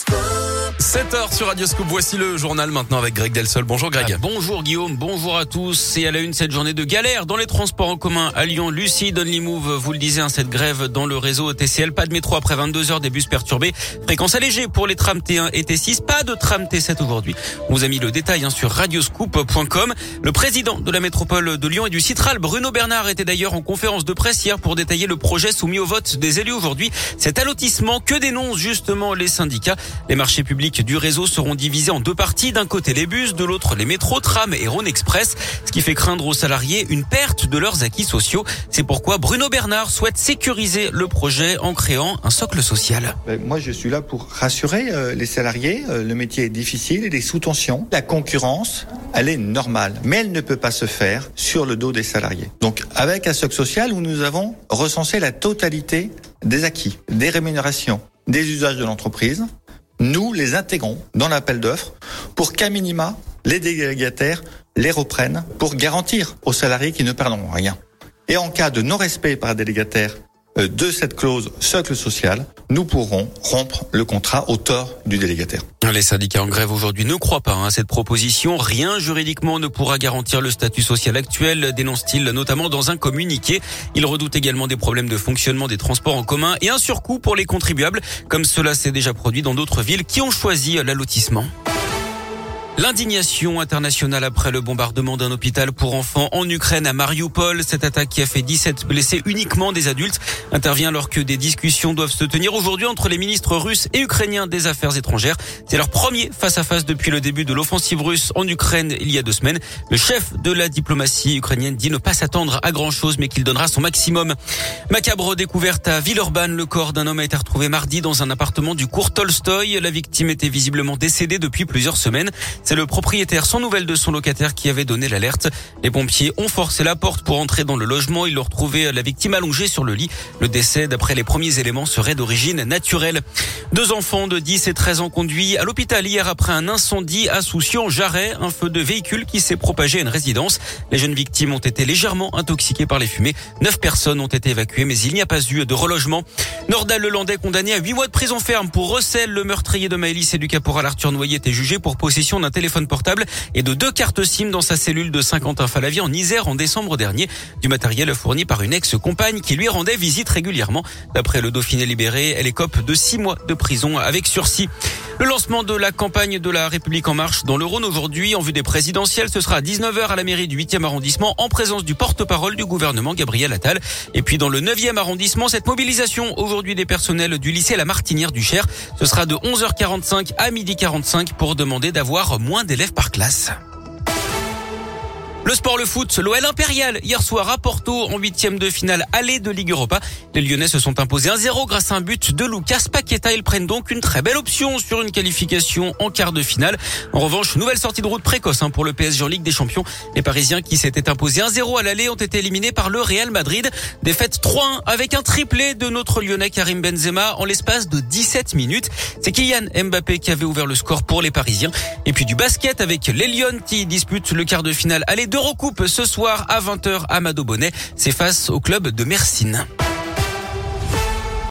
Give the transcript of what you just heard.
school. 7h sur Radio Scoop. Voici le journal maintenant avec Greg Delsol. Bonjour Greg. Ah, bonjour Guillaume, bonjour à tous. Et à la une cette journée de galère dans les transports en commun à Lyon. Lucie Only Move, vous le disiez, hein, cette grève dans le réseau TCL. Pas de métro après 22 heures, des bus perturbés. Fréquence allégée pour les trams T1 et T6. Pas de tram T7 aujourd'hui. On vous a mis le détail hein, sur radioscoop.com. Le président de la métropole de Lyon et du Citral, Bruno Bernard, était d'ailleurs en conférence de presse hier pour détailler le projet soumis au vote des élus aujourd'hui. Cet allotissement que dénoncent justement les syndicats. Les marchés publics du réseau seront divisés en deux parties. D'un côté les bus, de l'autre les métros, trams et Rhône Express, ce qui fait craindre aux salariés une perte de leurs acquis sociaux. C'est pourquoi Bruno Bernard souhaite sécuriser le projet en créant un socle social. Ben, moi, je suis là pour rassurer euh, les salariés. Euh, le métier est difficile, il est sous tension. La concurrence, elle est normale, mais elle ne peut pas se faire sur le dos des salariés. Donc, avec un socle social où nous avons recensé la totalité des acquis, des rémunérations, des usages de l'entreprise, nous les intégrons dans l'appel d'offres pour qu'à minima, les délégataires les reprennent pour garantir aux salariés qu'ils ne perdront rien. Et en cas de non-respect par délégataire de cette clause socle social, nous pourrons rompre le contrat au tort du délégataire. Les syndicats en grève aujourd'hui ne croient pas à hein, cette proposition. Rien juridiquement ne pourra garantir le statut social actuel, dénonce-t-il notamment dans un communiqué. Il redoute également des problèmes de fonctionnement des transports en commun et un surcoût pour les contribuables, comme cela s'est déjà produit dans d'autres villes qui ont choisi l'allotissement. L'indignation internationale après le bombardement d'un hôpital pour enfants en Ukraine à Mariupol. Cette attaque qui a fait 17 blessés, uniquement des adultes, intervient alors que des discussions doivent se tenir aujourd'hui entre les ministres russes et ukrainiens des Affaires étrangères. C'est leur premier face-à-face depuis le début de l'offensive russe en Ukraine il y a deux semaines. Le chef de la diplomatie ukrainienne dit ne pas s'attendre à grand-chose, mais qu'il donnera son maximum. Macabre découverte à Villeurbanne. Le corps d'un homme a été retrouvé mardi dans un appartement du cours Tolstoy. La victime était visiblement décédée depuis plusieurs semaines. C'est le propriétaire sans nouvelle de son locataire qui avait donné l'alerte. Les pompiers ont forcé la porte pour entrer dans le logement. Ils ont retrouvé la victime allongée sur le lit. Le décès, d'après les premiers éléments, serait d'origine naturelle. Deux enfants de 10 et 13 ans conduits à l'hôpital hier après un incendie à Soucion-Jarret, un feu de véhicule qui s'est propagé à une résidence. Les jeunes victimes ont été légèrement intoxiquées par les fumées. Neuf personnes ont été évacuées, mais il n'y a pas eu de relogement. Nordal Lelandais condamné à 8 mois de prison ferme pour recel. Le meurtrier de Maëlys et du caporal Arthur Noyer était jugé pour possession d'un deux cartes SIM dans sa cellule de Saint-Quentin-Falavie en Isère en décembre dernier. Du matériel fourni par une ex-compagne qui lui rendait visite régulièrement. D'après le Dauphiné libéré, elle écope de six mois de prison avec sursis. Le lancement de la campagne de la République en marche dans le Rhône aujourd'hui en vue des présidentielles, ce sera à 19h à la mairie du 8e arrondissement en présence du porte-parole du gouvernement Gabriel Attal. Et puis dans le 9e arrondissement, cette mobilisation aujourd'hui des personnels du lycée La Martinière du Cher, ce sera de 11h45 à 12h45 pour demander d'avoir moins d'élèves par classe. Le sport, le foot, l'OL impérial hier soir à Porto en huitième de finale aller de Ligue Europa. Les Lyonnais se sont imposés 1-0 grâce à un but de Lucas Paqueta. Ils prennent donc une très belle option sur une qualification en quart de finale. En revanche, nouvelle sortie de route précoce hein, pour le PSG en Ligue des Champions. Les Parisiens qui s'étaient imposés 1-0 à l'aller ont été éliminés par le Real Madrid. Défaite 3-1 avec un triplé de notre Lyonnais Karim Benzema en l'espace de 17 minutes. C'est Kylian Mbappé qui avait ouvert le score pour les Parisiens. Et puis du basket avec les Lyons qui disputent le quart de finale aller de recoupe ce soir à 20h à Mado Bonnet. C'est face au club de Mersin.